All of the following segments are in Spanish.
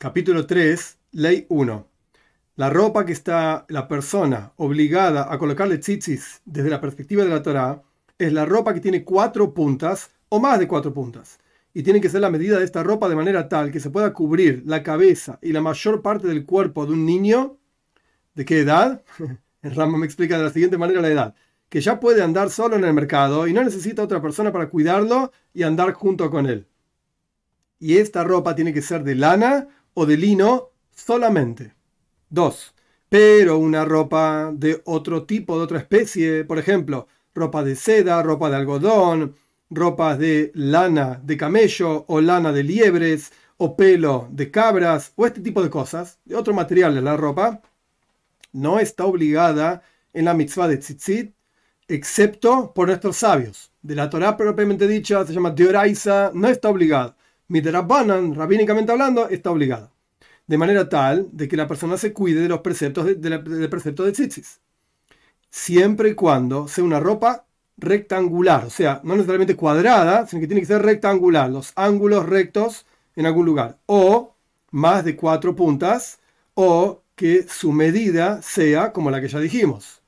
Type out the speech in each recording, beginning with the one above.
Capítulo 3, Ley 1. La ropa que está la persona obligada a colocarle tzitzis desde la perspectiva de la Torah es la ropa que tiene cuatro puntas o más de cuatro puntas. Y tiene que ser la medida de esta ropa de manera tal que se pueda cubrir la cabeza y la mayor parte del cuerpo de un niño. ¿De qué edad? El Rama me explica de la siguiente manera la edad. Que ya puede andar solo en el mercado y no necesita otra persona para cuidarlo y andar junto con él. Y esta ropa tiene que ser de lana o de lino solamente. 2. Pero una ropa de otro tipo, de otra especie, por ejemplo, ropa de seda, ropa de algodón, ropas de lana de camello o lana de liebres o pelo de cabras o este tipo de cosas, de otro material de la ropa, no está obligada en la mitzvah de tzitzit, excepto por nuestros sabios. De la Torah propiamente dicha, se llama Deoraisa, no está obligada. Midrabanan, rabínicamente hablando, está obligada. De manera tal de que la persona se cuide de los preceptos de, del precepto de tzitzis. Siempre y cuando sea una ropa rectangular, o sea, no necesariamente cuadrada, sino que tiene que ser rectangular, los ángulos rectos en algún lugar, o más de cuatro puntas, o que su medida sea como la que ya dijimos.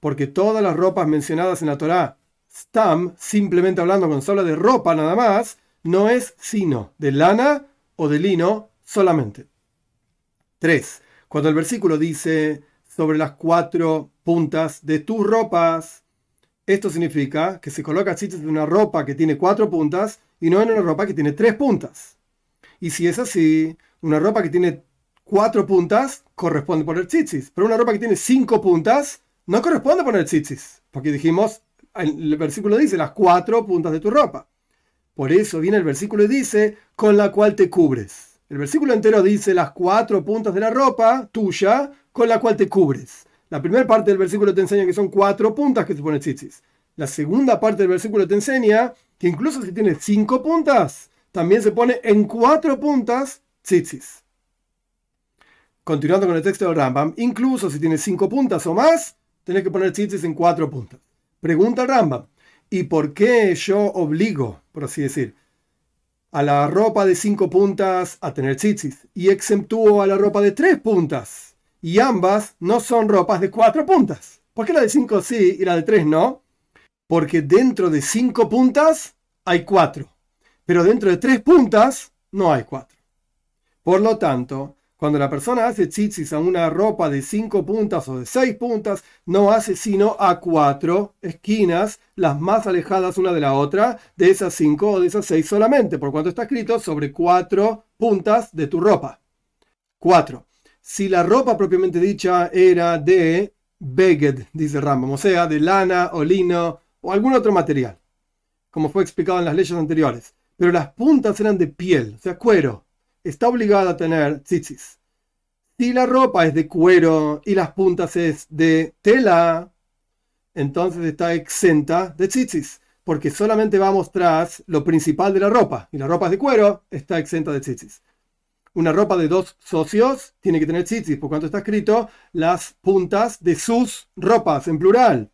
Porque todas las ropas mencionadas en la Torá, stam, simplemente hablando cuando se habla de ropa nada más, no es sino de lana o de lino solamente. 3. Cuando el versículo dice sobre las cuatro puntas de tus ropas, esto significa que se coloca tzitzis en una ropa que tiene cuatro puntas y no en una ropa que tiene tres puntas. Y si es así, una ropa que tiene cuatro puntas corresponde poner tzitzis, pero una ropa que tiene cinco puntas no corresponde poner tzitzis, porque dijimos, el versículo dice las cuatro puntas de tu ropa. Por eso viene el versículo y dice, con la cual te cubres. El versículo entero dice las cuatro puntas de la ropa tuya con la cual te cubres. La primera parte del versículo te enseña que son cuatro puntas que se pone tzitzis. La segunda parte del versículo te enseña que incluso si tiene cinco puntas, también se pone en cuatro puntas tzitzis. Continuando con el texto del Rambam, incluso si tiene cinco puntas o más, tenés que poner tzitzis en cuatro puntas. Pregunta Rambam, ¿Y por qué yo obligo, por así decir, a la ropa de cinco puntas a tener tzitzis y exentúo a la ropa de tres puntas? Y ambas no son ropas de cuatro puntas. ¿Por qué la de cinco sí y la de tres no? Porque dentro de cinco puntas hay cuatro, pero dentro de tres puntas no hay cuatro. Por lo tanto, cuando la persona hace tzitzis a una ropa de cinco puntas o de seis puntas, no hace sino a cuatro esquinas, las más alejadas una de la otra, de esas cinco o de esas seis solamente, por cuanto está escrito sobre cuatro puntas de tu ropa. Cuatro. Si la ropa propiamente dicha era de beged, dice Rambam, o sea, de lana o lino o algún otro material, como fue explicado en las leyes anteriores, pero las puntas eran de piel, o sea, cuero, está obligada a tener tzitzis. Si la ropa es de cuero y las puntas es de tela, entonces está exenta de tzitzis, porque solamente va a mostrar lo principal de la ropa, y la ropa es de cuero, está exenta de tzitzis. Una ropa de dos socios tiene que tener tzitzis, por cuanto está escrito las puntas de sus ropas, en plural.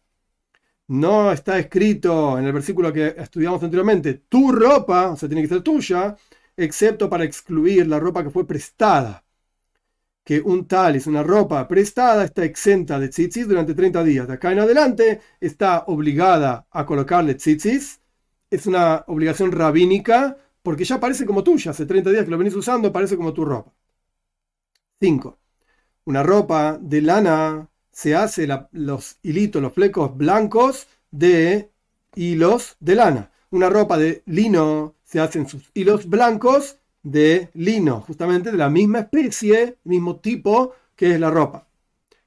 No está escrito en el versículo que estudiamos anteriormente, tu ropa, o sea, tiene que ser tuya, excepto para excluir la ropa que fue prestada. Que un tal es una ropa prestada, está exenta de tzitzis durante 30 días. De acá en adelante está obligada a colocarle tzitzis. Es una obligación rabínica porque ya parece como tuya. Hace 30 días que lo venís usando, parece como tu ropa. 5. Una ropa de lana se hace los hilitos, los flecos blancos de hilos de lana. Una ropa de lino se hacen sus hilos blancos de lino, justamente de la misma especie, mismo tipo que es la ropa.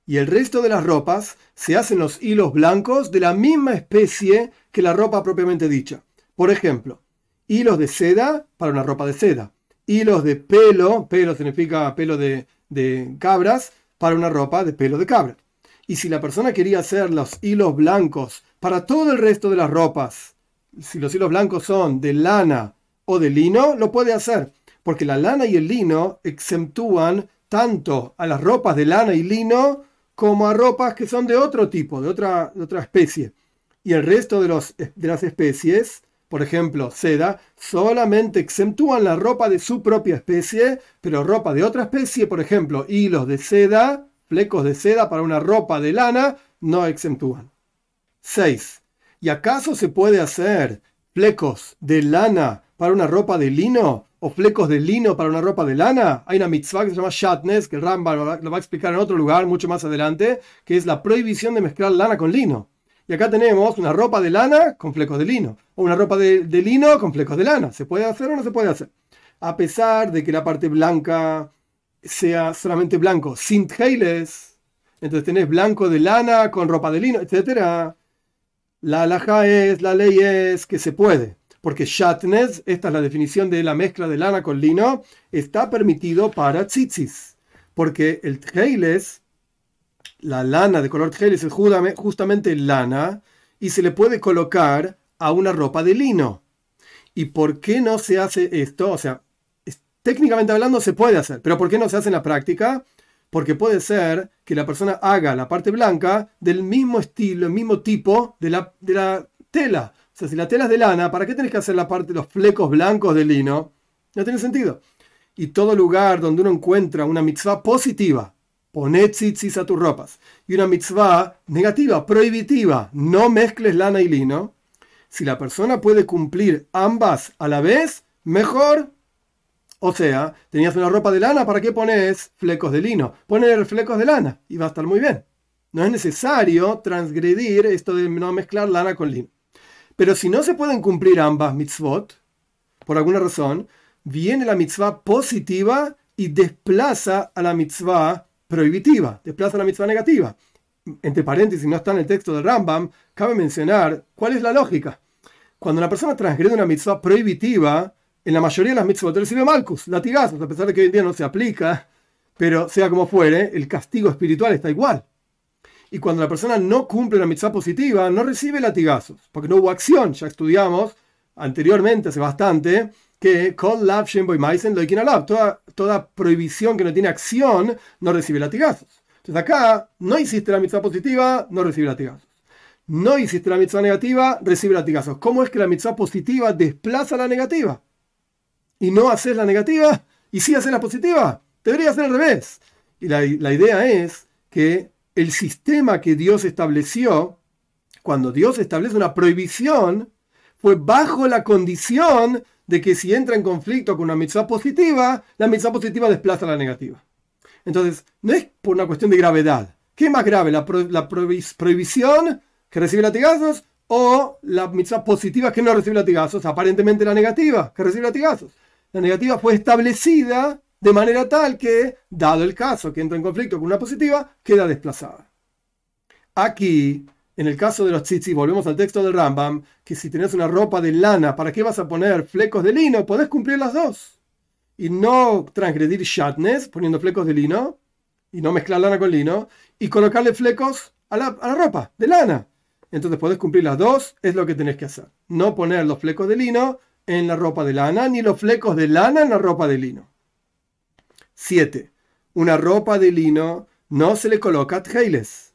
Y el resto de las ropas se hacen los hilos blancos de la misma especie que la ropa propiamente dicha. Por ejemplo, hilos de seda para una ropa de seda. Hilos de pelo, pelo significa pelo de, de cabras, para una ropa de pelo de cabra. Y si la persona quería hacer los hilos blancos para todo el resto de las ropas, si los hilos blancos son de lana o de lino, lo puede hacer, porque la lana y el lino exentúan tanto a las ropas de lana y lino como a ropas que son de otro tipo, de otra, otra especie. Y el resto de, los, de las especies por ejemplo, seda, solamente exentúan la ropa de su propia especie, pero ropa de otra especie, por ejemplo, hilos de seda, flecos de seda para una ropa de lana, no exentúan. 6. ¿Y acaso se puede hacer flecos de lana para una ropa de lino? ¿O flecos de lino para una ropa de lana? Hay una mitzvah que se llama Shatnes, que el Rambam lo va a explicar en otro lugar mucho más adelante, que es la prohibición de mezclar lana con lino. Y acá tenemos una ropa de lana con flecos de lino, o una ropa de, lino con flecos de lana. ¿Se puede hacer o no se puede hacer? A pesar de que la parte blanca sea solamente blanco, sin heiles, entonces tenés blanco de lana con ropa de lino, etc. La alhaja es, la ley es que se puede, porque shatnes, esta es la definición de la mezcla de lana con lino, está permitido para tzitzis, porque el heiles la lana de color tjeles es justamente lana y se le puede colocar a una ropa de lino. ¿Y por qué no se hace esto? O sea, técnicamente hablando se puede hacer, pero ¿por qué no se hace en la práctica? Porque puede ser que la persona haga la parte blanca del mismo estilo, el mismo tipo de la, de la tela. O sea, si la tela es de lana, ¿para qué tenés que hacer la parte, los flecos blancos de lino? No tiene sentido. Y todo lugar donde uno encuentra una mitzvah positiva, Poné tzitzis a tus ropas. Y una mitzvah negativa, prohibitiva, no mezcles lana y lino. Si la persona puede cumplir ambas a la vez, mejor. O sea, tenías una ropa de lana, ¿para qué pones flecos de lino? Poner flecos de lana y va a estar muy bien. No es necesario transgredir esto de no mezclar lana con lino. Pero si no se pueden cumplir ambas mitzvot, por alguna razón, viene la mitzvah positiva y desplaza a la mitzvah prohibitiva, desplaza la mitzvah negativa. Entre paréntesis, no está en el texto del Rambam, cabe mencionar cuál es la lógica. Cuando una persona transgrede una mitzvah prohibitiva, en la mayoría de las mitzvot recibe malcus, latigazos, a pesar de que hoy en día no se aplica, pero sea como fuere, el castigo espiritual está igual. Y cuando la persona no cumple la mitzvah positiva, no recibe latigazos, porque no hubo acción. Ya estudiamos anteriormente, hace bastante, que toda, toda prohibición que no tiene acción no recibe latigazos. Entonces acá no hiciste la mitzvah positiva, no recibe latigazos. No hiciste la mitzvah negativa, recibe latigazos. ¿Cómo es que la mitzvah positiva desplaza la negativa? Y no haces la negativa y sí haces la positiva. Debería ser al revés. Y la, la idea es que el sistema que Dios estableció, cuando Dios establece una prohibición, fue bajo la condición de que si entra en conflicto con una mitzvah positiva, la mitzvah positiva desplaza la negativa. Entonces, no es por una cuestión de gravedad. ¿Qué es más grave? ¿La, prohibición que recibe latigazos o la mitzvah positiva que no recibe latigazos? Aparentemente la negativa que recibe latigazos. La negativa fue establecida de manera tal que, dado el caso que entra en conflicto con una positiva, queda desplazada. Aquí en el caso de los tzitzis, volvemos al texto del Rambam, que si tenés una ropa de lana, ¿para qué vas a poner flecos de lino? Podés cumplir las dos. Y no transgredir shatnes, poniendo flecos de lino, y no mezclar lana con lino, y colocarle flecos a la, a la ropa de lana. Entonces podés cumplir las dos, es lo que tenés que hacer. No poner los flecos de lino en la ropa de lana, ni los flecos de lana en la ropa de lino. 7. Una ropa de lino no se le coloca tjeiles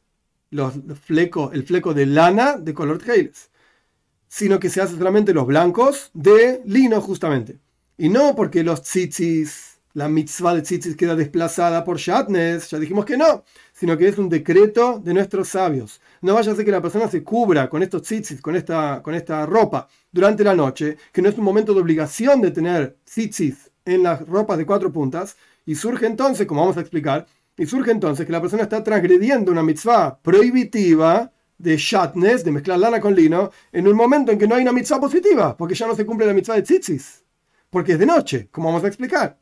los, flecos, el fleco de lana de color tjeiles, sino que se hace solamente los blancos de lino justamente. Y no porque los tzitzis, la mitzvah de tzitzis queda desplazada por shatnes, ya dijimos que no, sino que es un decreto de nuestros sabios. No vaya a ser que la persona se cubra con estos tzitzis, con esta, con esta ropa durante la noche, que no es un momento de obligación de tener tzitzis en las ropas de cuatro puntas, y surge entonces, como vamos a explicar, y surge entonces que la persona está transgrediendo una mitzvah prohibitiva de shatnes, de mezclar lana con lino, en un momento en que no hay una mitzvah positiva, porque ya no se cumple la mitzvah de tzitzis, porque es de noche, como vamos a explicar.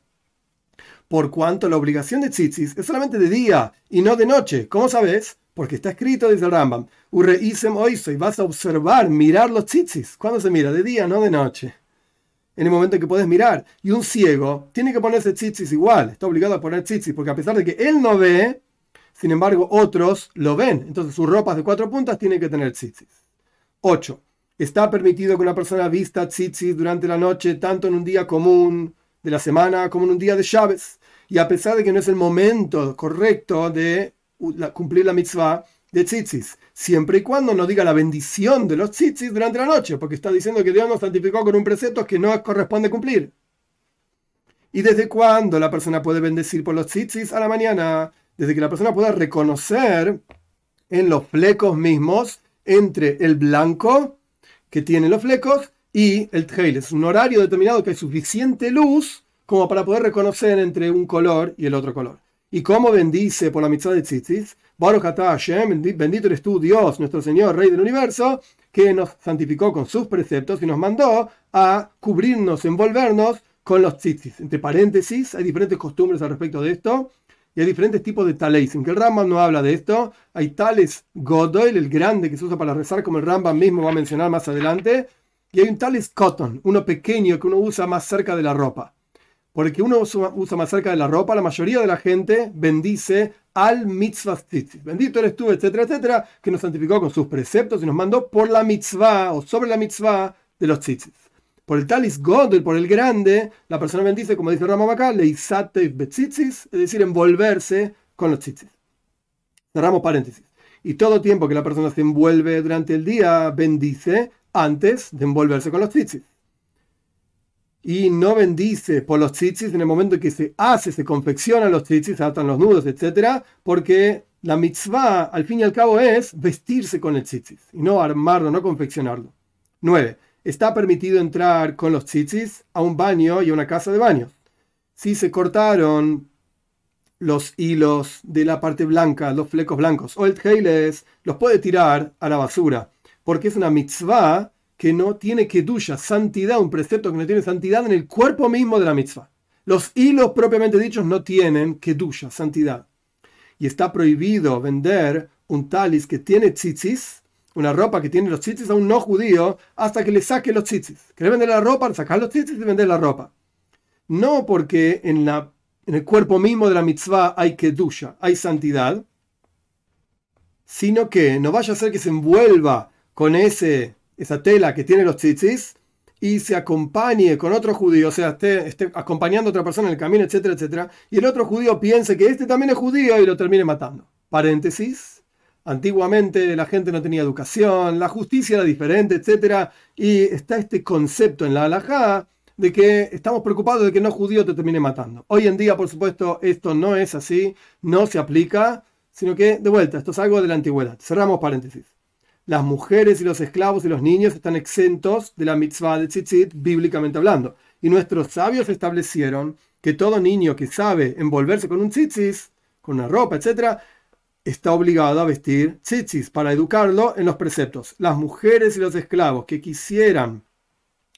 Por cuanto la obligación de tzitzis es solamente de día y no de noche, ¿cómo sabes? Porque está escrito desde el Rambam, Urreisem y vas a observar, mirar los tzitzis. ¿Cuándo se mira? De día, no de noche en el momento en que puedes mirar. Y un ciego tiene que ponerse tzitzis igual, está obligado a poner tzitzis, porque a pesar de que él no ve, sin embargo otros lo ven. Entonces sus ropas de cuatro puntas tienen que tener tzitzis. 8. Está permitido que una persona vista tzitzis durante la noche, tanto en un día común de la semana como en un día de Chávez. Y a pesar de que no es el momento correcto de cumplir la mitzvah, de tzitzis, siempre y cuando no diga la bendición de los tzitzis durante la noche, porque está diciendo que Dios nos santificó con un precepto que no corresponde cumplir. ¿Y desde cuándo la persona puede bendecir por los tzitzis? A la mañana, desde que la persona pueda reconocer en los flecos mismos entre el blanco que tiene los flecos y el trail. Es un horario determinado que hay suficiente luz como para poder reconocer entre un color y el otro color. ¿Y cómo bendice por la mitzvah de tzitzis? Hashem, bendito eres tú, Dios, nuestro Señor, Rey del Universo, que nos santificó con sus preceptos y nos mandó a cubrirnos, envolvernos con los tzitzis. Entre paréntesis, hay diferentes costumbres al respecto de esto y hay diferentes tipos de tales. Aunque el Rambam no habla de esto, hay tales Godoy, el grande que se usa para rezar, como el Rambam mismo va a mencionar más adelante, y hay un tales Cotton, uno pequeño que uno usa más cerca de la ropa. Porque uno usa más cerca de la ropa, la mayoría de la gente bendice al mitzvah. Bendito eres tú, etcétera, etcétera, que nos santificó con sus preceptos y nos mandó por la mitzvah o sobre la mitzvah de los tzitzis. Por el talis godel, por el grande, la persona bendice, como dice Rama acá, leisatev betzitzis, es decir, envolverse con los tzitzis. Cerramos paréntesis. Y todo tiempo que la persona se envuelve durante el día, bendice antes de envolverse con los tzitzis y no bendice por los tzitzis en el momento en que se hace, se confecciona los tzitzis, se atan los nudos, etc. Porque la mitzvah, al fin y al cabo, es vestirse con el tzitzis y no armarlo, no confeccionarlo. 9. Está permitido entrar con los tzitzis a un baño y a una casa de baños. Si se cortaron los hilos de la parte blanca, los flecos blancos, o el teiles, los puede tirar a la basura, porque es una mitzvah que no tiene kedusha, santidad, un precepto que no tiene santidad en el cuerpo mismo de la mitzvah. Los hilos propiamente dichos no tienen kedusha, santidad. Y está prohibido vender un talis que tiene tzitzis, una ropa que tiene los tzitzis a un no judío, hasta que le saque los tzitzis. Quiere vender la ropa, sacar los tzitzis y vender la ropa. No porque en, la, en el cuerpo mismo de la mitzvah hay kedusha, hay santidad, sino que no vaya a ser que se envuelva con ese esa tela que tiene los tzitzis y se acompañe con otro judío, o sea, esté, acompañando a otra persona en el camino, etcétera, etcétera, y el otro judío piense que este también es judío y lo termine matando. Paréntesis. Antiguamente la gente no tenía educación, la justicia era diferente, etcétera, y está este concepto en la halajá de que estamos preocupados de que no judío te termine matando. Hoy en día, por supuesto, esto no es así, no se aplica, sino que, de vuelta, esto es algo de la antigüedad. Cerramos paréntesis las mujeres y los esclavos y los niños están exentos de la mitzvah de tzitzit, bíblicamente hablando. Y nuestros sabios establecieron que todo niño que sabe envolverse con un tzitzis, con una ropa, etc., está obligado a vestir tzitzis para educarlo en los preceptos. Las mujeres y los esclavos que quisieran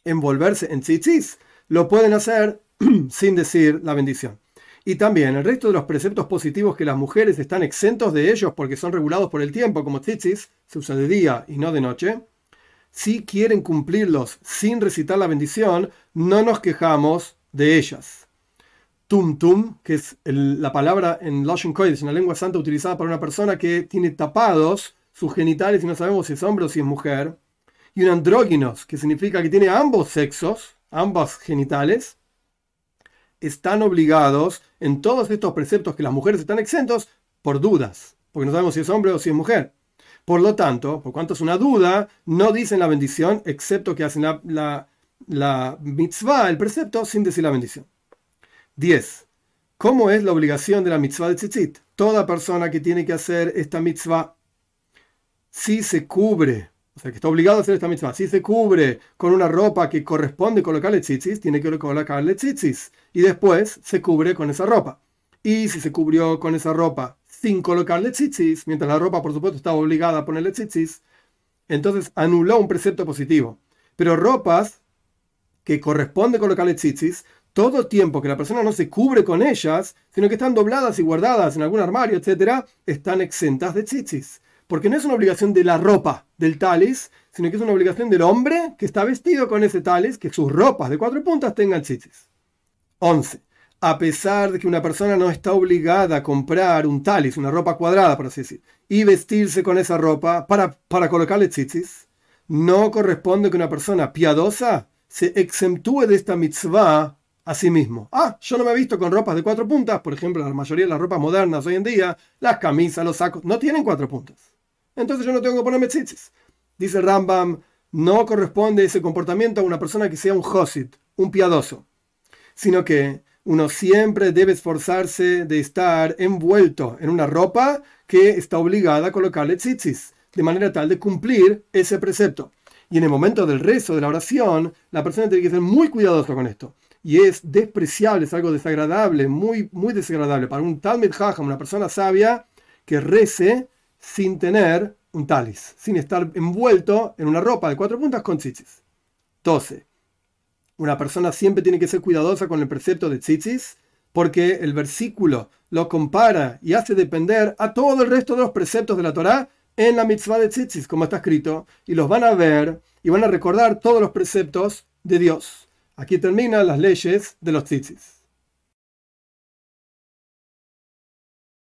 envolverse en tzitzis, lo pueden hacer sin decir la bendición. Y también el resto de los preceptos positivos que las mujeres están exentos de ellos porque son regulados por el tiempo, como tzitzis, se usa de día y no de noche, si quieren cumplirlos sin recitar la bendición, no nos quejamos de ellas. Tum tum, que es la palabra en Lashon Kodesh, en la lengua santa utilizada para una persona que tiene tapados sus genitales y no sabemos si es hombre o si es mujer. Y un andróginos, que significa que tiene ambos sexos, ambos genitales están obligados en todos estos preceptos que las mujeres están exentos por dudas, porque no sabemos si es hombre o si es mujer. Por lo tanto, por cuanto es una duda, no dicen la bendición, excepto que hacen la, la, mitzvah, el precepto, sin decir la bendición. 10. ¿Cómo es la obligación de la mitzvah de tzitzit? Toda persona que tiene que hacer esta mitzvah, si se cubre o sea, que está obligado a hacer esta mitzvah. Si se cubre con una ropa que corresponde colocarle tzitzis, tiene que colocarle tzitzis. Y después se cubre con esa ropa. Y si se cubrió con esa ropa sin colocarle tzitzis, mientras la ropa, por supuesto, estaba obligada a ponerle tzitzis, entonces anuló un precepto positivo. Pero ropas que corresponde colocarle tzitzis, todo tiempo que la persona no se cubre con ellas, sino que están dobladas y guardadas en algún armario, etc., están exentas de tzitzis. Porque no es una obligación de la ropa del talis, sino que es una obligación del hombre que está vestido con ese talis, que sus ropas de cuatro puntas tengan tzitzis. 11. A pesar de que una persona no está obligada a comprar un talis, una ropa cuadrada, por así decir, y vestirse con esa ropa para, para colocarle tzitzis, no corresponde que una persona piadosa se exentúe de esta mitzvah a sí mismo. Ah, yo no me he visto con ropas de cuatro puntas, por ejemplo, la mayoría de las ropas modernas hoy en día, las camisas, los sacos, no tienen cuatro puntas. Entonces yo no tengo que ponerme tzitzis. Dice Rambam, no corresponde ese comportamiento a una persona que sea un hosit, un piadoso, sino que uno siempre debe esforzarse de estar envuelto en una ropa que está obligada a colocarle tzitzis, de manera tal de cumplir ese precepto. Y en el momento del rezo, de la oración, la persona tiene que ser muy cuidadosa con esto. Y es despreciable, es algo desagradable, muy, muy desagradable para un Talmud Jajam, una persona sabia, que rece sin tener un talis, sin estar envuelto en una ropa de cuatro puntas con tzitzis. 12. Una persona siempre tiene que ser cuidadosa con el precepto de tzitzis, porque el versículo lo compara y hace depender a todo el resto de los preceptos de la Torá en la mitzvah de tzitzis, como está escrito, y los van a ver y van a recordar todos los preceptos de Dios. Aquí terminan las leyes de los tzitzis.